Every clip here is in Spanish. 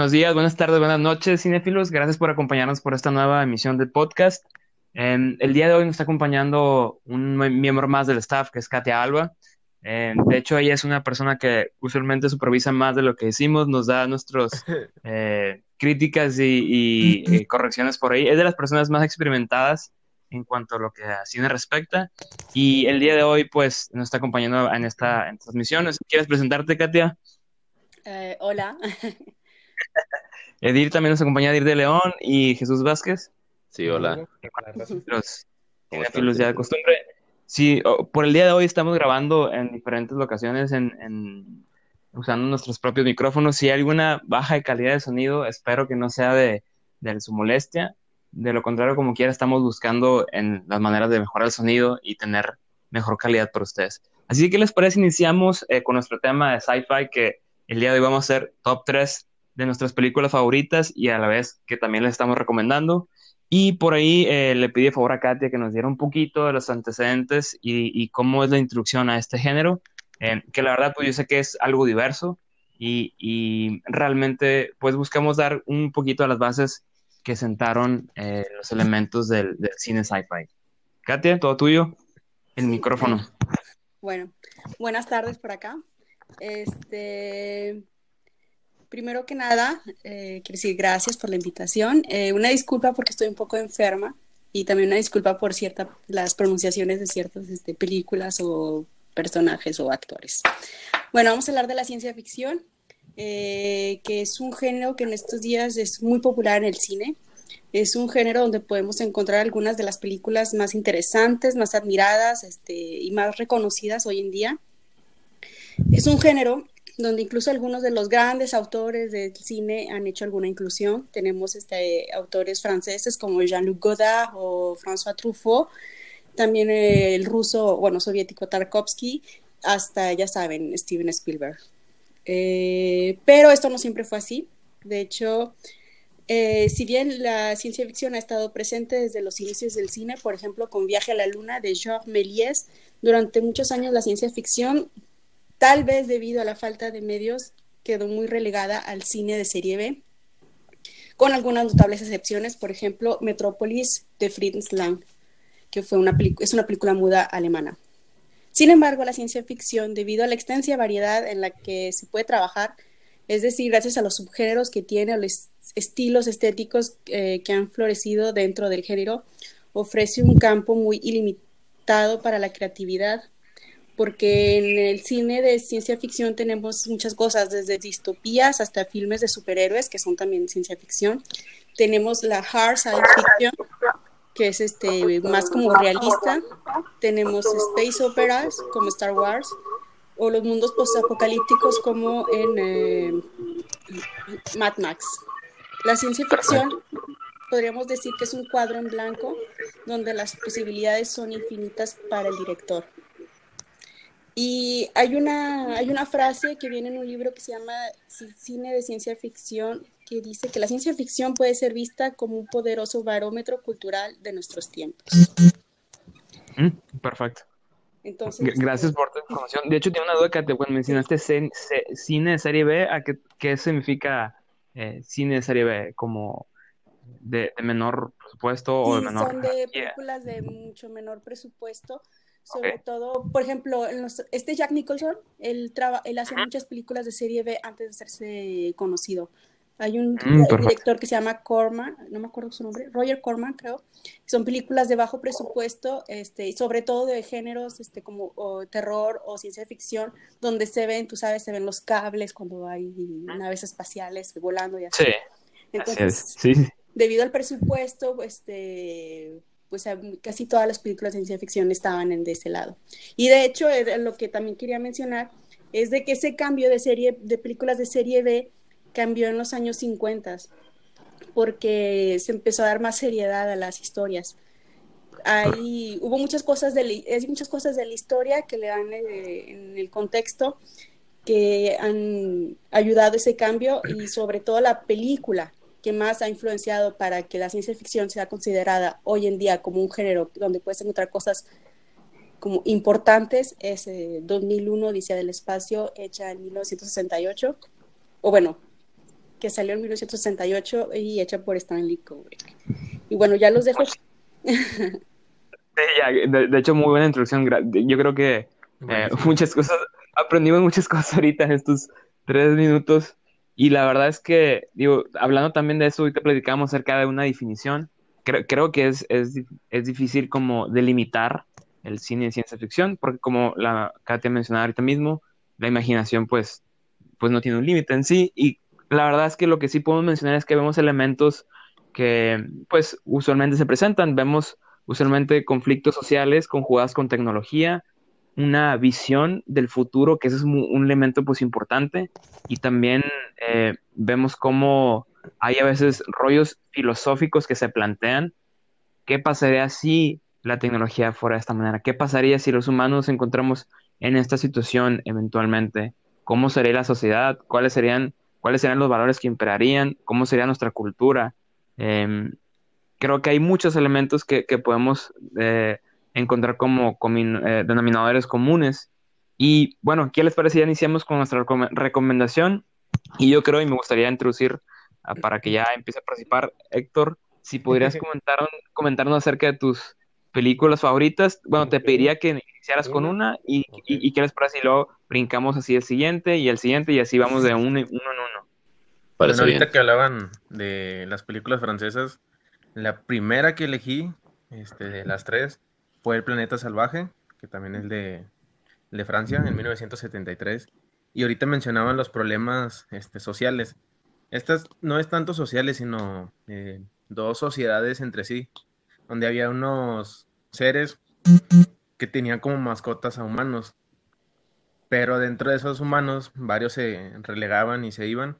Buenos días, buenas tardes, buenas noches, cinéfilos. Gracias por acompañarnos por esta nueva emisión del podcast. Em, el día de hoy nos está acompañando un miembro más del staff, que es Katia Alba. Em, de hecho, ella es una persona que usualmente supervisa más de lo que decimos, nos da nuestras eh, críticas y, y, correcciones por ahí. Es de las personas más experimentadas en cuanto a lo que a cine respecta. Y el día de hoy, pues, nos está acompañando en esta, en transmisión. ¿Quieres presentarte, Katia? Eh, hola. Edir también nos acompaña Edir de León y Jesús Vázquez. Sí, hola. Los cinéfilos ya de costumbre. Sí, por el día de hoy estamos grabando en diferentes locaciones, en, usando nuestros propios micrófonos. Si hay alguna baja de calidad de sonido, espero que no sea de, su molestia. De lo contrario, como quiera, estamos buscando en las maneras de mejorar el sonido y tener mejor calidad para ustedes. Así que, ¿qué les parece? Iniciamos eh, con nuestro tema de sci-fi, que el día de hoy vamos a hacer top 3 de nuestras películas favoritas y a la vez que también les estamos recomendando. Y por ahí eh, le a favor a Katia que nos diera un poquito de los antecedentes y, cómo es la introducción a este género, eh, que la verdad pues yo sé que es algo diverso y, realmente pues buscamos dar un poquito a las bases que sentaron eh, los elementos del, del cine sci-fi. Katia, todo tuyo, el micrófono. Bueno, buenas tardes por acá. Este, primero que nada, eh, quiero decir gracias por la invitación. Eh, una disculpa porque estoy un poco enferma y también una disculpa por ciertas las pronunciaciones de ciertas este, películas o personajes o actores. Bueno, vamos a hablar de la ciencia ficción, eh, que es un género que en estos días es muy popular en el cine. Es un género donde podemos encontrar algunas de las películas más interesantes, más admiradas este, y más reconocidas hoy en día. Es un género donde incluso algunos de los grandes autores del cine han hecho alguna inclusión. Tenemos este, autores franceses como Jean-Luc Godard o François Truffaut, también el ruso, bueno, soviético Tarkovsky, hasta, ya saben, Steven Spielberg. Eh, pero esto no siempre fue así. De hecho, eh, si bien la ciencia ficción ha estado presente desde los inicios del cine, por ejemplo, con Viaje a la Luna de Georges Méliès, durante muchos años la ciencia ficción Tal vez debido a la falta de medios quedó muy relegada al cine de serie B, con algunas notables excepciones, por ejemplo, Metrópolis de Fritz Lang, que fue una es una película muda alemana. Sin embargo, la ciencia ficción, debido a la extensa variedad en la que se puede trabajar, es decir, gracias a los subgéneros que tiene, a los estilos estéticos eh, que han florecido dentro del género, ofrece un campo muy ilimitado para la creatividad, porque en el cine de ciencia ficción tenemos muchas cosas, desde distopías hasta filmes de superhéroes, que son también ciencia ficción. Tenemos la hard science fiction, que es este, más como realista. Tenemos space operas, como Star Wars, o los mundos postapocalípticos, como en eh, Mad Max. La ciencia ficción podríamos decir que es un cuadro en blanco donde las posibilidades son infinitas para el director. Y hay una, hay una frase que viene en un libro que se llama Cine de Ciencia Ficción, que dice que la ciencia ficción puede ser vista como un poderoso barómetro cultural de nuestros tiempos. Mm, perfecto. Entonces, Gracias por tu información. De hecho, tengo una duda que te bueno, mencionaste cine de serie B. ¿A qué, qué significa eh, cine de serie B? ¿Como de, menor presupuesto o de menor? Son de películas de mucho menor presupuesto sobre todo, por ejemplo, este Jack Nicholson, él, él hace muchas películas de serie B antes de hacerse conocido. Hay un mm, director que se llama Corman, no me acuerdo su nombre, Roger Corman, creo. Son películas de bajo presupuesto, este, y sobre todo de géneros este, como terror o ciencia ficción, donde se ven, tú sabes, se ven los cables cuando hay naves espaciales volando y así. Sí. Entonces, sí. debido al presupuesto, este, pues casi todas las películas de ciencia ficción estaban en de ese lado. Y de hecho, lo que también quería mencionar es de que ese cambio de serie, de películas de serie B cambió en los años 50, porque se empezó a dar más seriedad a las historias. Hay, hubo muchas cosas, de, hay muchas cosas de la historia que le dan eh, en el contexto que han ayudado ese cambio y sobre todo la película que más ha influenciado para que la ciencia ficción sea considerada hoy en día como un género donde puedes encontrar cosas como importantes es 2001, eh, Odisea del Espacio, hecha en 1968, o bueno, que salió en 1968 y hecha por Stanley Kubrick. Y bueno, ya los dejo. de, hecho, muy buena introducción. Yo creo que eh, muchas cosas, aprendimos muchas cosas ahorita en estos tres minutos. Y la verdad es que, digo, hablando también de eso, ahorita platicamos acerca de una definición. Creo, creo que es, es, es, difícil como delimitar el cine de ciencia ficción, porque como la Katia mencionaba ahorita mismo, la imaginación pues, pues no tiene un límite en sí. Y la verdad es que lo que sí podemos mencionar es que vemos elementos que pues usualmente se presentan. Vemos usualmente conflictos sociales conjugados con tecnología, una visión del futuro, que ese es un, elemento pues importante, y también eh, vemos cómo hay a veces rollos filosóficos que se plantean, ¿qué pasaría si la tecnología fuera de esta manera? ¿Qué pasaría si los humanos nos encontramos en esta situación eventualmente? ¿Cómo sería la sociedad? ¿Cuáles serían, cuáles serían los valores que imperarían? ¿Cómo sería nuestra cultura? Em, creo que hay muchos elementos que, podemos eh, encontrar como, eh, denominadores comunes. Y bueno, ¿qué les parece? Ya iniciamos con nuestra recomendación. Y yo creo, y me gustaría introducir ah, para que ya empiece a participar, Héctor, si podrías comentar, comentarnos acerca de tus películas favoritas. Bueno, te pediría que iniciaras con una y, y, qué les parece si luego brincamos así el siguiente y el siguiente y así vamos de uno, uno en uno. Bueno, ahorita que hablaban de las películas francesas, la primera que elegí, este, de las tres, fue El Planeta Salvaje, que también es de, de Francia, en 1973. Y ahorita mencionaban los problemas este, sociales. Estas no es tanto sociales, sino eh, dos sociedades entre sí, donde había unos seres que tenían como mascotas a humanos. Pero dentro de esos humanos, varios se relegaban y se iban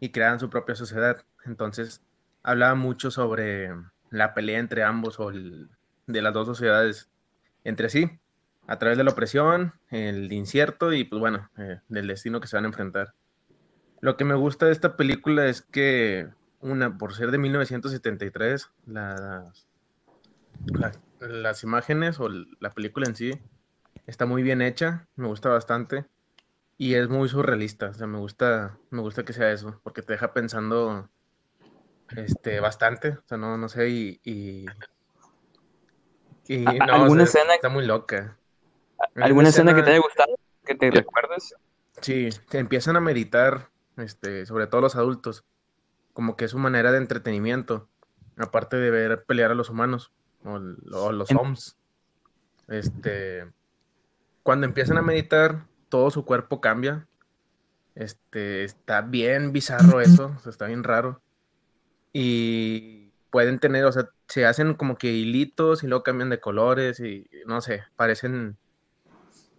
y creaban su propia sociedad. Entonces, hablaba mucho sobre la pelea entre ambos o el, de las dos sociedades entre sí, a través de la opresión, el incierto y pues bueno, eh, del destino que se van a enfrentar. Lo que me gusta de esta película es que, una, por ser de 1973, las, las imágenes o la película en sí está muy bien hecha, me gusta bastante y es muy surrealista, o sea, me gusta, me gusta que sea eso, porque te deja pensando este, bastante, o sea, no, no sé, y, ¿Alguna escena? Está muy loca. ¿Alguna escena, que te haya gustado? ¿Que te recuerdes? Sí, te empiezan a meditar, este, sobre todo los adultos, como que es su manera de entretenimiento, aparte de ver pelear a los humanos o, los homs. Este, cuando empiezan a meditar, todo su cuerpo cambia. Este, está bien bizarro eso, está bien raro. Y pueden tener, o sea, se hacen como que hilitos y luego cambian de colores y no sé, parecen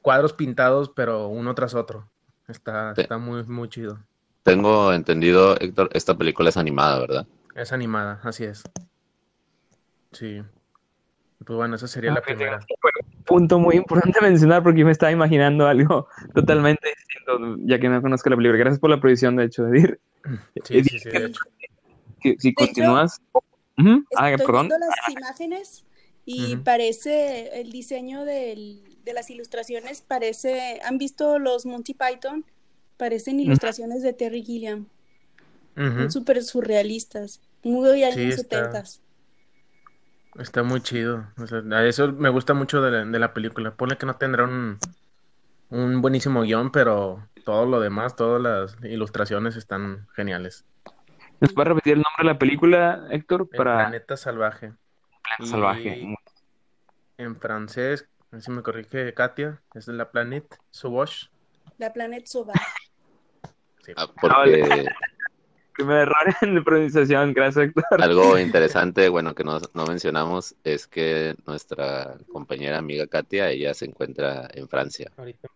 cuadros pintados, pero uno tras otro. Está, está muy, muy chido. Tengo entendido, Héctor, esta película es animada, ¿verdad? Es animada, así es. Sí. Pues bueno, esa sería la primera. Punto muy importante mencionar porque yo me estaba imaginando algo totalmente distinto, ya que no conozco la película. Gracias por la previsión, de hecho, Edir. Sí, sí, sí, de hecho. Si, continúas, Ah, Estoy viendo las imágenes y parece el diseño de las ilustraciones, parece, ¿han visto los Monty Python? Parecen ilustraciones de Terry Gilliam. Son súper surrealistas, muy años sí, está, muy chido. eso me gusta mucho de la, película. Pone que no tendrá un, un buenísimo guion, pero todo lo demás, todas las ilustraciones están geniales. ¿Nos puede repetir el nombre de la película, Héctor? Para... Planeta Salvaje. Planeta Salvaje. En francés, a ver si me corrige Katia, es la Planète Sauvage. La Planète Sauvage. Sí. Ah, porque... Primer error en pronunciación, gracias Héctor. Algo interesante, bueno, que no, no, mencionamos es que nuestra compañera amiga Katia, ella se encuentra en Francia. Ahorita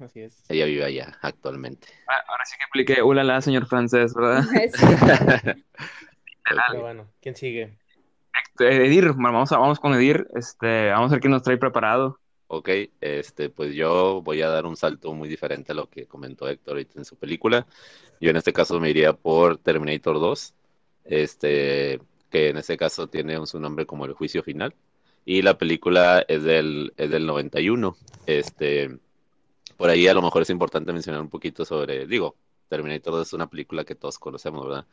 así es. Ella vive allá actualmente. Ah, ahora sí que expliqué, hola, señor francés, ¿verdad? bueno, ¿quién sigue? Edir, vamos, vamos con Edir, este, vamos a ver qué nos trae preparado. Ok, este, pues yo voy a dar un salto muy diferente a lo que comentó Héctor ahorita en su película. Yo en este caso me iría por Terminator 2, este, que en este caso tiene su nombre como El Juicio Final. Y la película es del, es del 91. Este, por ahí a lo mejor es importante mencionar un poquito sobre, digo, Terminator 2 es una película que todos conocemos, ¿verdad?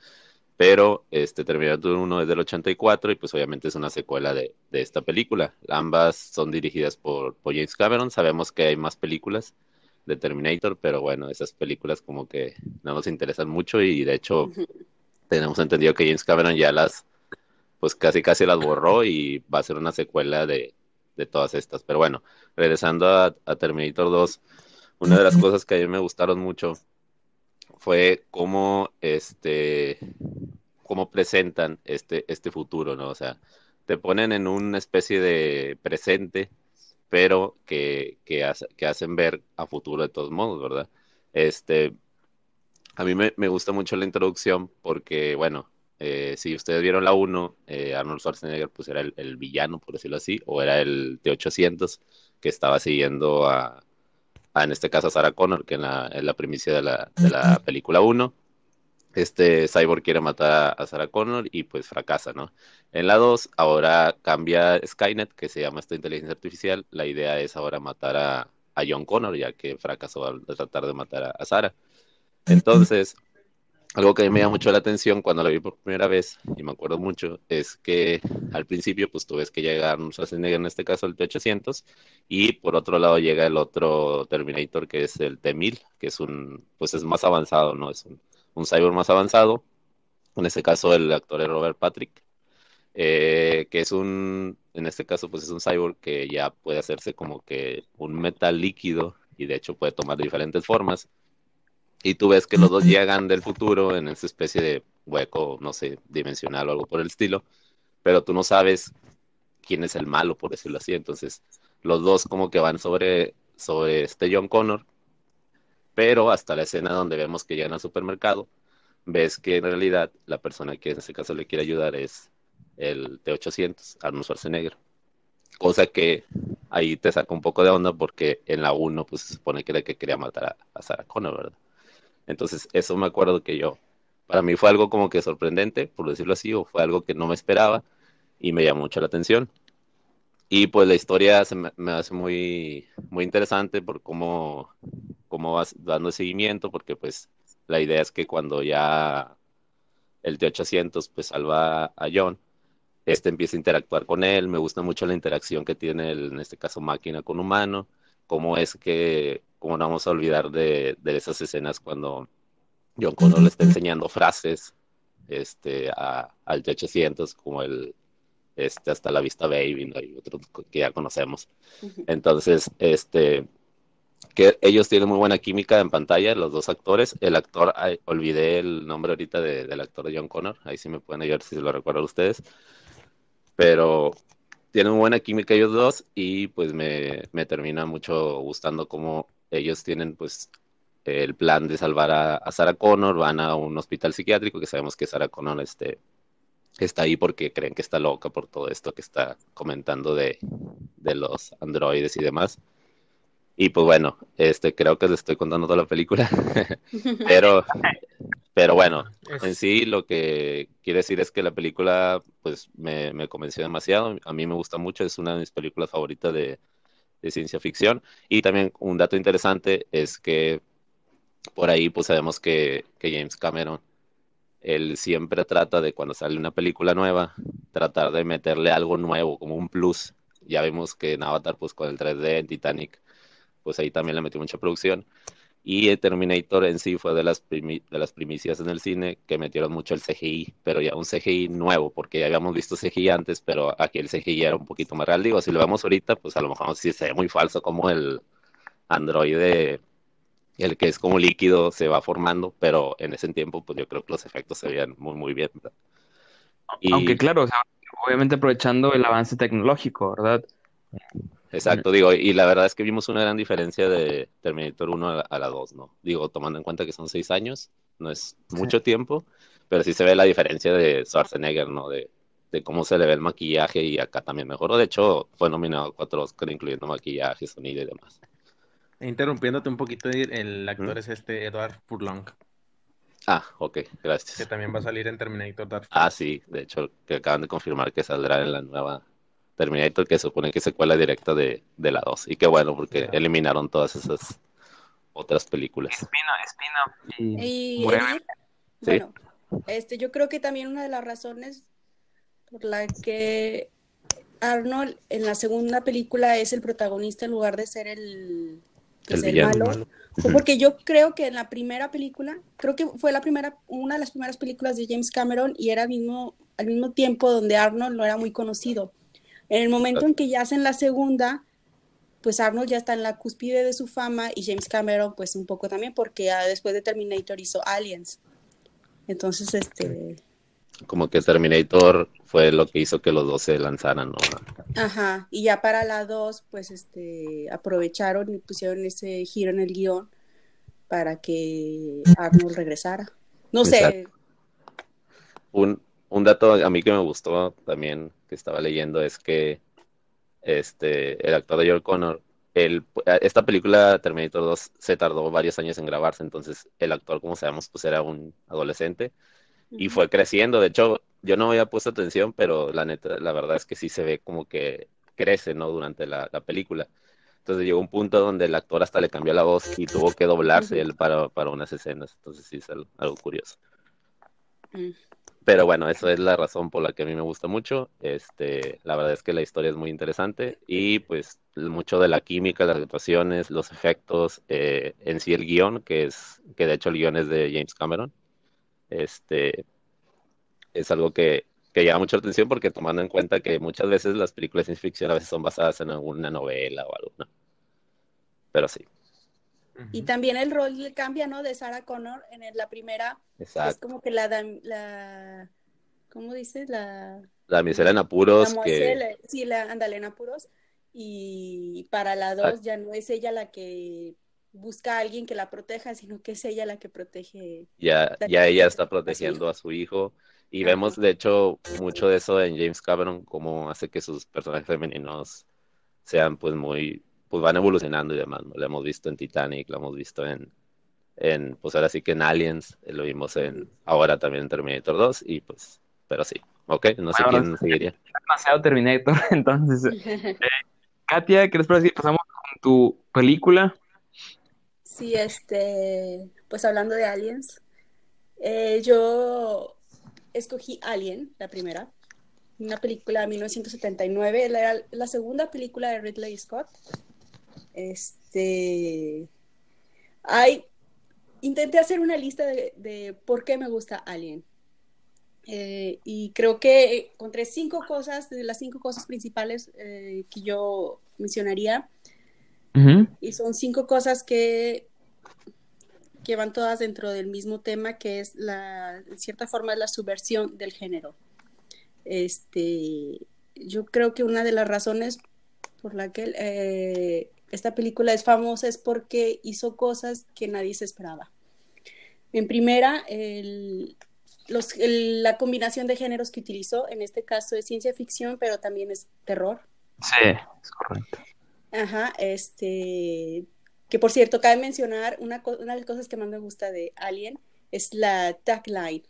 Pero este Terminator 1 es del 84 y pues obviamente es una secuela de, esta película. Ambas son dirigidas por, James Cameron. Sabemos que hay más películas de Terminator, pero bueno, esas películas como que no nos interesan mucho y de hecho tenemos entendido que James Cameron ya las, pues casi casi las borró y va a ser una secuela de, todas estas. Pero bueno, regresando a, a Terminator 2, una de las cosas que a mí me gustaron mucho fue cómo este cómo presentan este, este futuro, ¿no? O sea, te ponen en una especie de presente, pero que, que, hacen ver a futuro de todos modos, ¿verdad? Este, a mí me, gusta mucho la introducción porque, bueno, eh, si ustedes vieron la 1, eh, Arnold Schwarzenegger pues era el, villano, por decirlo así, o era el T-800 que estaba siguiendo a, en este caso a Sarah Connor, que en la, en la primicia de la, de la película 1. Este Cyborg quiere matar a Sarah Connor y pues fracasa, ¿no? En la 2 ahora cambia Skynet, que se llama esta inteligencia artificial. La idea es ahora matar a, a John Connor, ya que fracasó al tratar de matar a, a Sarah. Entonces, algo que me llama mucho la atención cuando la vi por primera vez, y me acuerdo mucho, es que al principio, pues tú ves que llega Arnold Schwarzenegger, en este caso el T-800, y por otro lado llega el otro Terminator, que es el T-1000, que es un, pues es más avanzado, ¿no? Es un, un cyborg más avanzado. En este caso, el actor es Robert Patrick, eh, que es un, en este caso, pues es un cyborg que ya puede hacerse como que un metal líquido, y de hecho puede tomar diferentes formas y tú ves que los dos llegan del futuro en esa especie de hueco, no sé, dimensional o algo por el estilo, pero tú no sabes quién es el malo, por decirlo así. Entonces, los dos como que van sobre, sobre este John Connor, pero hasta la escena donde vemos que llegan al supermercado, ves que en realidad la persona que en ese caso le quiere ayudar es el T-800, Arnold Schwarzenegger. Cosa que ahí te saca un poco de onda porque en la 1 pues se supone que era el que quería matar a, a Sarah Connor, ¿verdad? Entonces, eso me acuerdo que yo, para mí fue algo como que sorprendente, por decirlo así, o fue algo que no me esperaba y me llamó mucho la atención. Y pues la historia se me, hace muy, muy interesante por cómo, cómo vas dando seguimiento, porque pues la idea es que cuando ya el T-800 pues salva a John, este empieza a interactuar con él, me gusta mucho la interacción que tiene en este caso máquina con humano, cómo es que como no vamos a olvidar de, esas escenas cuando John Connor le está enseñando frases este, a, al T-800, como el este, hasta la vista baby, ¿no? y otros que ya conocemos. Entonces, este, que ellos tienen muy buena química en pantalla, los dos actores. El actor, olvidé el nombre ahorita del actor de John Connor, ahí sí me pueden ayudar si se lo recuerdan ustedes. Pero tienen buena química ellos dos y pues me, me termina mucho gustando cómo ellos tienen pues el plan de salvar a, Sarah Connor, van a un hospital psiquiátrico, que sabemos que Sarah Connor este, está ahí porque creen que está loca por todo esto que está comentando de, de los androides y demás. Y pues bueno, este creo que les estoy contando toda la película, pero, pero bueno, en sí lo que quiere decir es que la película pues me, me convenció demasiado, a mí me gusta mucho, es una de mis películas favoritas de, de ciencia ficción. Y también un dato interesante es que por ahí pues sabemos que, James Cameron, él siempre trata de cuando sale una película nueva, tratar de meterle algo nuevo, como un plus. Ya vimos que en Avatar, pues con el 3D, en Titanic, pues ahí también le metió mucha producción. Y Terminator en sí fue de las, de las primicias en el cine que metieron mucho el CGI, pero ya un CGI nuevo, porque ya habíamos visto CGI antes, pero aquí el CGI era un poquito más real. Digo, si lo vemos ahorita, pues a lo mejor sí se ve muy falso como el androide, el que es como líquido, se va formando, pero en ese tiempo, pues yo creo que los efectos se veían muy, muy bien. Aunque claro, obviamente aprovechando el avance tecnológico, ¿verdad? Exacto, digo, y la verdad es que vimos una gran diferencia de Terminator 1 a la 2, ¿no? Digo, tomando en cuenta que son seis años, no es mucho tiempo, pero sí se ve la diferencia de Schwarzenegger, ¿no? De, de cómo se le ve el maquillaje y acá también mejoró. De hecho, fue nominado a cuatro Oscar, incluyendo maquillaje, sonido y demás. Interrumpiéndote un poquito, el actor es este Edward Furlong. Ah, ok, gracias. Que también va a salir en Terminator Dark Ah, sí, de hecho, que acaban de confirmar que saldrá en la nueva Terminator, que supone que es secuela directa de, de la 2. Y qué bueno, porque eliminaron todas esas otras películas. Espino, y, bueno, este, yo creo que también una de las razones por la que Arnold en la segunda película es el protagonista en lugar de ser el, pues, el, malo, porque yo creo que en la primera película, creo que fue la primera, una de las primeras películas de James Cameron y era mismo, al mismo tiempo donde Arnold no era muy conocido. En el momento en que ya hacen la segunda, pues Arnold ya está en la cúspide de su fama y James Cameron pues un poco también porque después de Terminator hizo Aliens. Entonces, este... Como que Terminator fue lo que hizo que los dos se lanzaran, ¿no? Ajá, y ya para la dos, pues este, aprovecharon y pusieron ese giro en el guion para que Arnold regresara. No sé. Un, un dato a mí que me gustó también que estaba leyendo es que este, el actor de George Connor, el, esta película Terminator 2 se tardó varios años en grabarse, entonces el actor, como sabemos, pues era un adolescente y fue creciendo. De hecho, yo no había puesto atención, pero la neta, la verdad es que sí se ve como que crece, ¿no? Durante la, película. Entonces llegó un punto donde el actor hasta le cambió la voz y tuvo que doblarse él para, para unas escenas. Entonces sí es algo, curioso. Mm. Pero bueno, eso es la razón por la que a mí me gusta mucho. Este, la verdad es que la historia es muy interesante y pues mucho de la química, las actuaciones, los efectos, eh, en sí el guion, que es, que de hecho el guion es de James Cameron. Este, es algo que, que llama mucha atención porque tomando en cuenta que muchas veces las películas de ciencia ficción a veces son basadas en alguna novela o algo. Pero sí. Y también el rol le cambia, ¿no? De Sarah Connor en la primera. Es como que la, la ¿cómo dices? La... La misera en apuros. que... sí, la ándale en apuros. Y para la dos ah. ya no es ella la que busca a alguien que la proteja, sino que es ella la que protege. Ya, ya ella está protegiendo a su hijo. Y vemos, de hecho, mucho de eso en James Cameron, cómo hace que sus personajes femeninos sean pues muy pues van evolucionando y demás, Lo hemos visto en Titanic, lo hemos visto en, en, pues ahora sí que en Aliens, eh, lo vimos en, ahora también en Terminator 2, y pues, pero sí, ok, no sé quién seguiría. Demasiado Terminator, entonces. Eh, Katia, ¿qué les parece si pasamos con tu película? Sí, este, pues hablando de Aliens, eh, yo escogí Alien, la primera, una película de 1979, la, la segunda película de Ridley Scott. Este. Hay. Intenté hacer una lista de, por qué me gusta Alien. Eh, y creo que encontré cinco cosas, de las cinco cosas principales eh, que yo mencionaría. Y son cinco cosas que, que van todas dentro del mismo tema, que es la, en cierta forma, la subversión del género. Este, yo creo que una de las razones por la que eh, esta película es famosa es porque hizo cosas que nadie se esperaba. En primera, la combinación de géneros que utilizó, en este caso es ciencia ficción, pero también es terror. Sí, es correcto. Ajá, este, que por cierto, cabe mencionar una, una de las cosas que más me gusta de Alien es la tagline.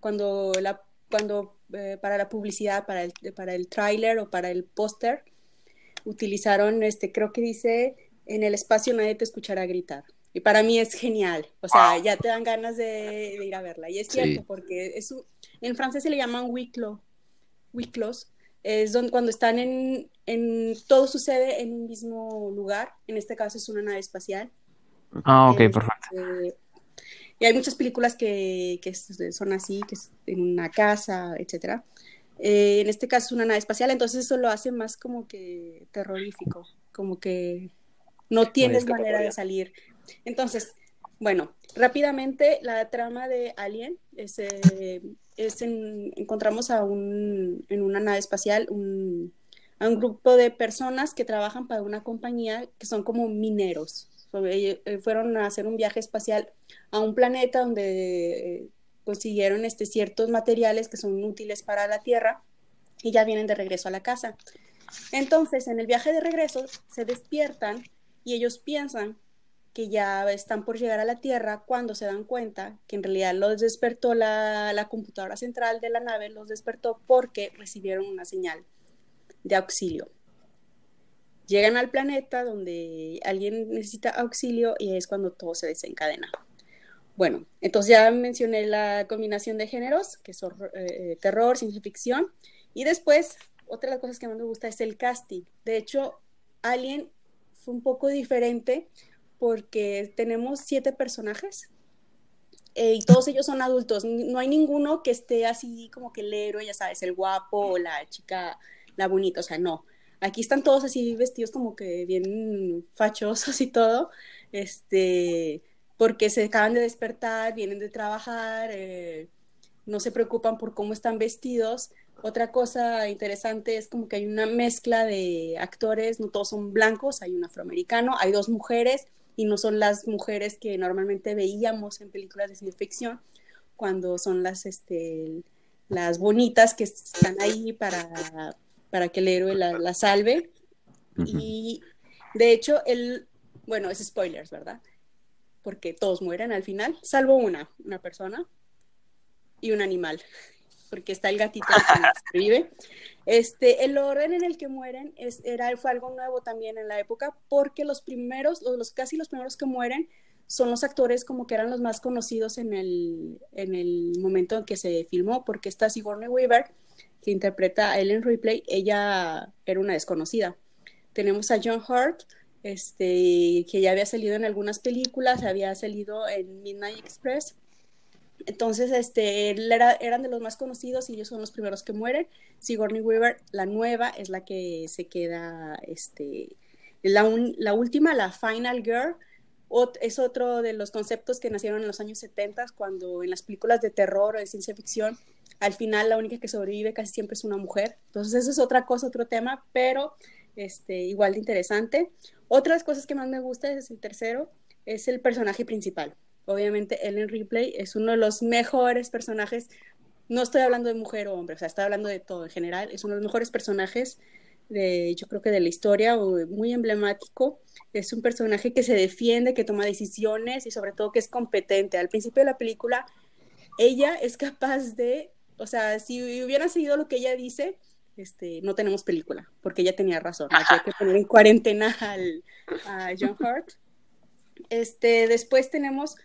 Cuando, la, cuando eh, para la publicidad, para el, para el tráiler o para el póster, utilizaron, este, creo que dice, en el espacio nadie te escuchará gritar. Y para mí es genial, o sea, ya te dan ganas de, ir a verla. Y es cierto, porque es en francés se le llaman huiclo, huiclos, es donde cuando están en, en, todo sucede en un mismo lugar, en este caso es una nave espacial. Ah, ok, perfecto. Este, y hay muchas películas que, que son así, que es en una casa, etcétera. Eh, en este caso es una nave espacial, entonces eso lo hace más como que terrorífico, como que no tienes manera de salir. Entonces, bueno, rápidamente la trama de Alien es, eh, es encontramos a un, en una nave espacial un, a un grupo de personas que trabajan para una compañía que son como mineros. Eh, fueron a hacer un viaje espacial a un planeta donde consiguieron este, ciertos materiales que son útiles para la Tierra y ya vienen de regreso a la casa. Entonces, en el viaje de regreso, se despiertan y ellos piensan que ya están por llegar a la Tierra cuando se dan cuenta que en realidad los despertó la, la computadora central de la nave, los despertó porque recibieron una señal de auxilio. Llegan al planeta donde alguien necesita auxilio y es cuando todo se desencadena. Bueno, entonces ya mencioné la combinación de géneros, que son eh, terror, ciencia ficción, y después, otra de las cosas que más me gusta es el casting. De hecho, Alien fue un poco diferente porque tenemos siete personajes eh, y todos ellos son adultos. No hay ninguno que esté así como que el héroe, ya sabes, el guapo o la chica, la bonita, o sea, no. Aquí están todos así vestidos como que bien fachosos y todo, este, porque se acaban de despertar, vienen de trabajar, eh, no se preocupan por cómo están vestidos. Otra cosa interesante es como que hay una mezcla de actores, no todos son blancos, hay un afroamericano, hay dos mujeres y no son las mujeres que normalmente veíamos en películas de ciencia ficción, cuando son las, este, las bonitas que están ahí para, para que el héroe la, salve. Y de hecho, el, bueno, es spoilers, ¿verdad? Porque todos mueren al final, salvo una, una persona y un animal, porque está el gatito que vive. Este, el orden en el que mueren es, era, fue algo nuevo también en la época, porque los primeros, los, casi los primeros que mueren son los actores como que eran los más conocidos en el, en el momento en que se filmó, porque está Sigourney Weaver, que interpreta a Ellen Ripley, ella era una desconocida. Tenemos a John Hurt, este, que ya había salido en algunas películas, había salido en Midnight Express, entonces, este, eran de los más conocidos y ellos son los primeros que mueren. Sigourney Weaver, la nueva, es la que se queda, este, la, la última, la Final Girl, es otro de los conceptos que nacieron en los años 70, cuando en las películas de terror o de ciencia ficción, al final la única que sobrevive casi siempre es una mujer. Entonces, eso es otra cosa, otro tema, pero este, igual de interesante. Otras cosas que más me gusta es el tercero, es el personaje principal. Obviamente Ellen Ripley es uno de los mejores personajes, no estoy hablando de mujer o hombre, o sea, estoy hablando de todo en general, es uno de los mejores personajes de, yo creo que de la historia, muy emblemático. Es un personaje que se defiende, que toma decisiones y sobre todo que es competente. Al principio de la película, ella es capaz de, o sea, si hubiera seguido lo que ella dice, este, no tenemos película, porque ella tenía razón. Hay que poner en cuarentena al, a John Hurt. Este, después tenemos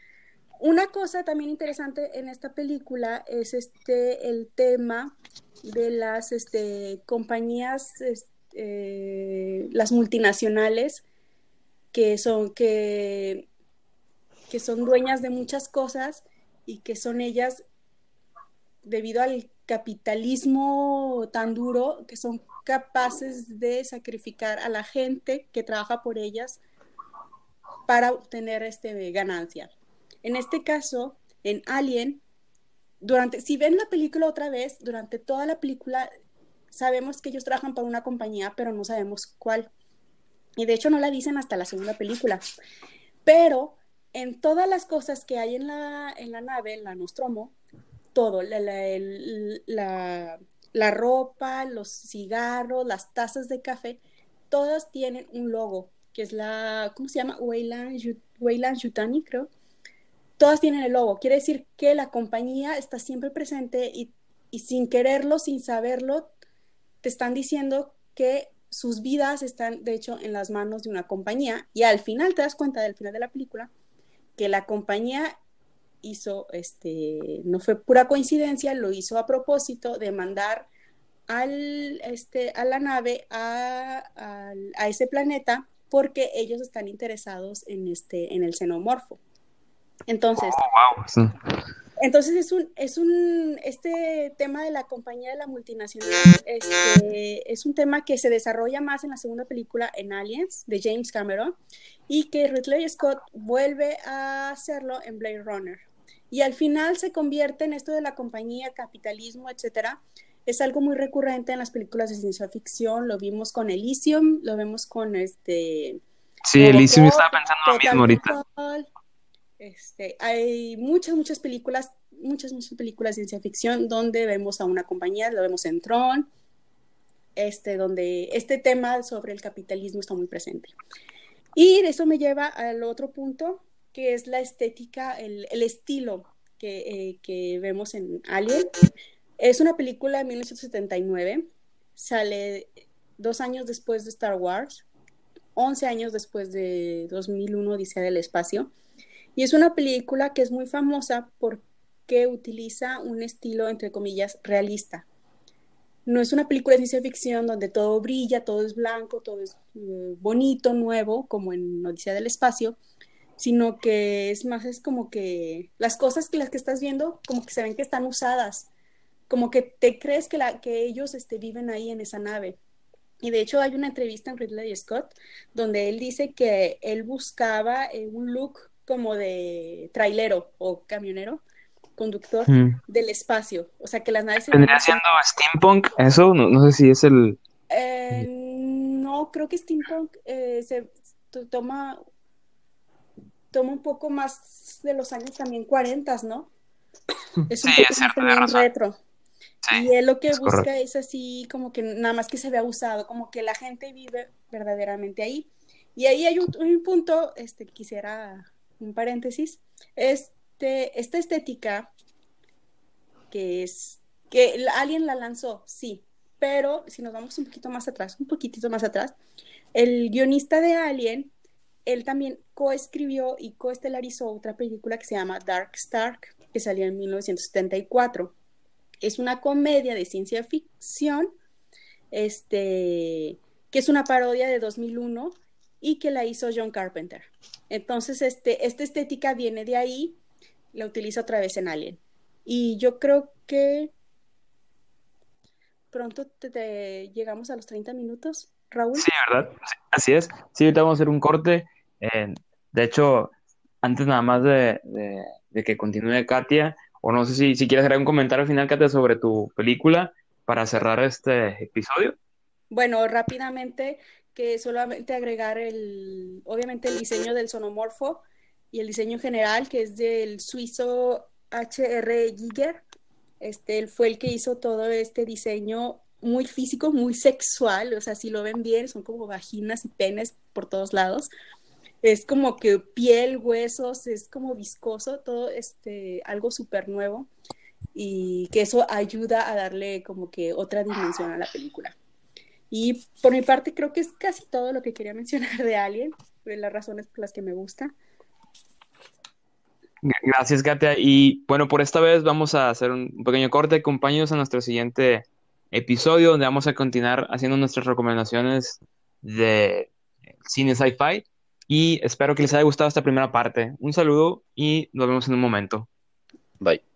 una cosa también interesante en esta película es este el tema de las este, compañías, eh, las multinacionales que son, que, que son dueñas de muchas cosas y que son ellas, debido al capitalismo tan duro, que son capaces de sacrificar a la gente que trabaja por ellas para obtener este, ganancia. En este caso, en Alien, durante, si ven la película otra vez, durante toda la película sabemos que ellos trabajan para una compañía, pero no sabemos cuál. Y de hecho no la dicen hasta la segunda película. Pero en todas las cosas que hay en la, en la nave, en la Nostromo, todo, la, la, la, ropa, los cigarros, las tazas de café, todas tienen un logo, que es la, ¿cómo se llama? Weyland, Yutani, creo todas tienen el logo. Quiere decir que la compañía está siempre presente y, sin quererlo, sin saberlo, te están diciendo que sus vidas están, de hecho, en las manos de una compañía. Y al final te das cuenta del final de la película que la compañía hizo, este, no fue pura coincidencia, lo hizo a propósito de mandar al, este, a la nave a, a ese planeta porque ellos están interesados en, este, en el xenomorfo. Entonces, oh, entonces es un, es un, este tema de la compañía de la multinacional este, es un tema que se desarrolla más en la segunda película en Aliens de James Cameron y que Ridley Scott vuelve a hacerlo en Blade Runner. Y al final se convierte en esto de la compañía, capitalismo, etcétera. Es algo muy recurrente en las películas de ciencia ficción. Lo vimos con Elysium, lo vemos con este. Sí, Elysium estaba pensando lo mismo ahorita. Este, hay muchas, muchas películas, muchas, muchas películas de ciencia ficción donde vemos a una compañía, lo vemos en Tron, este, donde este tema sobre el capitalismo está muy presente. Y eso me lleva al otro punto, es la estética, el, estilo que, eh, que, vemos en Alien. Es una película de 1979, sale dos años después de Star Wars, 11 años después de 2001, Odisea del Espacio. Y es una película que es muy famosa porque utiliza un estilo, entre comillas, realista. No es una película de ciencia ficción donde todo brilla, todo es blanco, todo es eh, bonito, nuevo, como en Odisea del Espacio, sino que es más, es como que las cosas que las que estás viendo, como que se ven que están usadas, como que te crees que, la, que ellos este, viven ahí en esa nave. Y de hecho hay una entrevista en Ridley Scott donde él dice que él buscaba eh, un look como de trailero o camionero, conductor del espacio. O sea, que las naves... ¿Vendría siendo steampunk eso? No, sé si es el... Eh, no, creo que steampunk eh, se toma, toma un poco más de los años también 40, ¿no? Es un sí, poco más retro. y él lo que busca es así como que nada más que se vea usado, como que la gente vive verdaderamente ahí. Y ahí hay un, un punto, este, quisiera un paréntesis, este, esta estética que es, que alguien la lanzó, sí, pero si nos vamos un poquito más atrás, un poquitito más atrás, el guionista de Alien, él también coescribió y coestelarizó otra película que se llama Dark Star, que salió en 1974. Es una comedia de ciencia ficción, este, que es una parodia de 2001 y que la hizo John Carpenter. Entonces, este, esta estética viene de ahí, la utiliza otra vez en Alien. Y yo creo que pronto te, llegamos a los 30 minutos, Raúl. Sí, ¿verdad? así es. Sí, ahorita vamos a hacer un corte. Eh, de hecho, antes nada más de, que continúe Katia, o no sé si, si quieres hacer un comentario final, Katia, sobre tu película para cerrar este episodio. Bueno, rápidamente, que solamente agregar el, obviamente el diseño del sonomorfo y el diseño general, que es del suizo H.R. Giger. Este, él fue el que hizo todo este diseño muy físico, muy sexual, o sea, si lo ven bien, son como vaginas y penes por todos lados. Es como que piel, huesos, es como viscoso, todo este, algo súper nuevo y que eso ayuda a darle como que otra dimensión a la película. Y por mi parte creo que es casi todo lo que quería mencionar de Alien, de las razones por las que me gusta. Gracias, Katia. Y bueno, por esta vez vamos a hacer un pequeño corte. Acompáñenos a nuestro siguiente episodio donde vamos a continuar haciendo nuestras recomendaciones de cine sci-fi. Y espero que les haya gustado esta primera parte. Un saludo y nos vemos en un momento. Bye.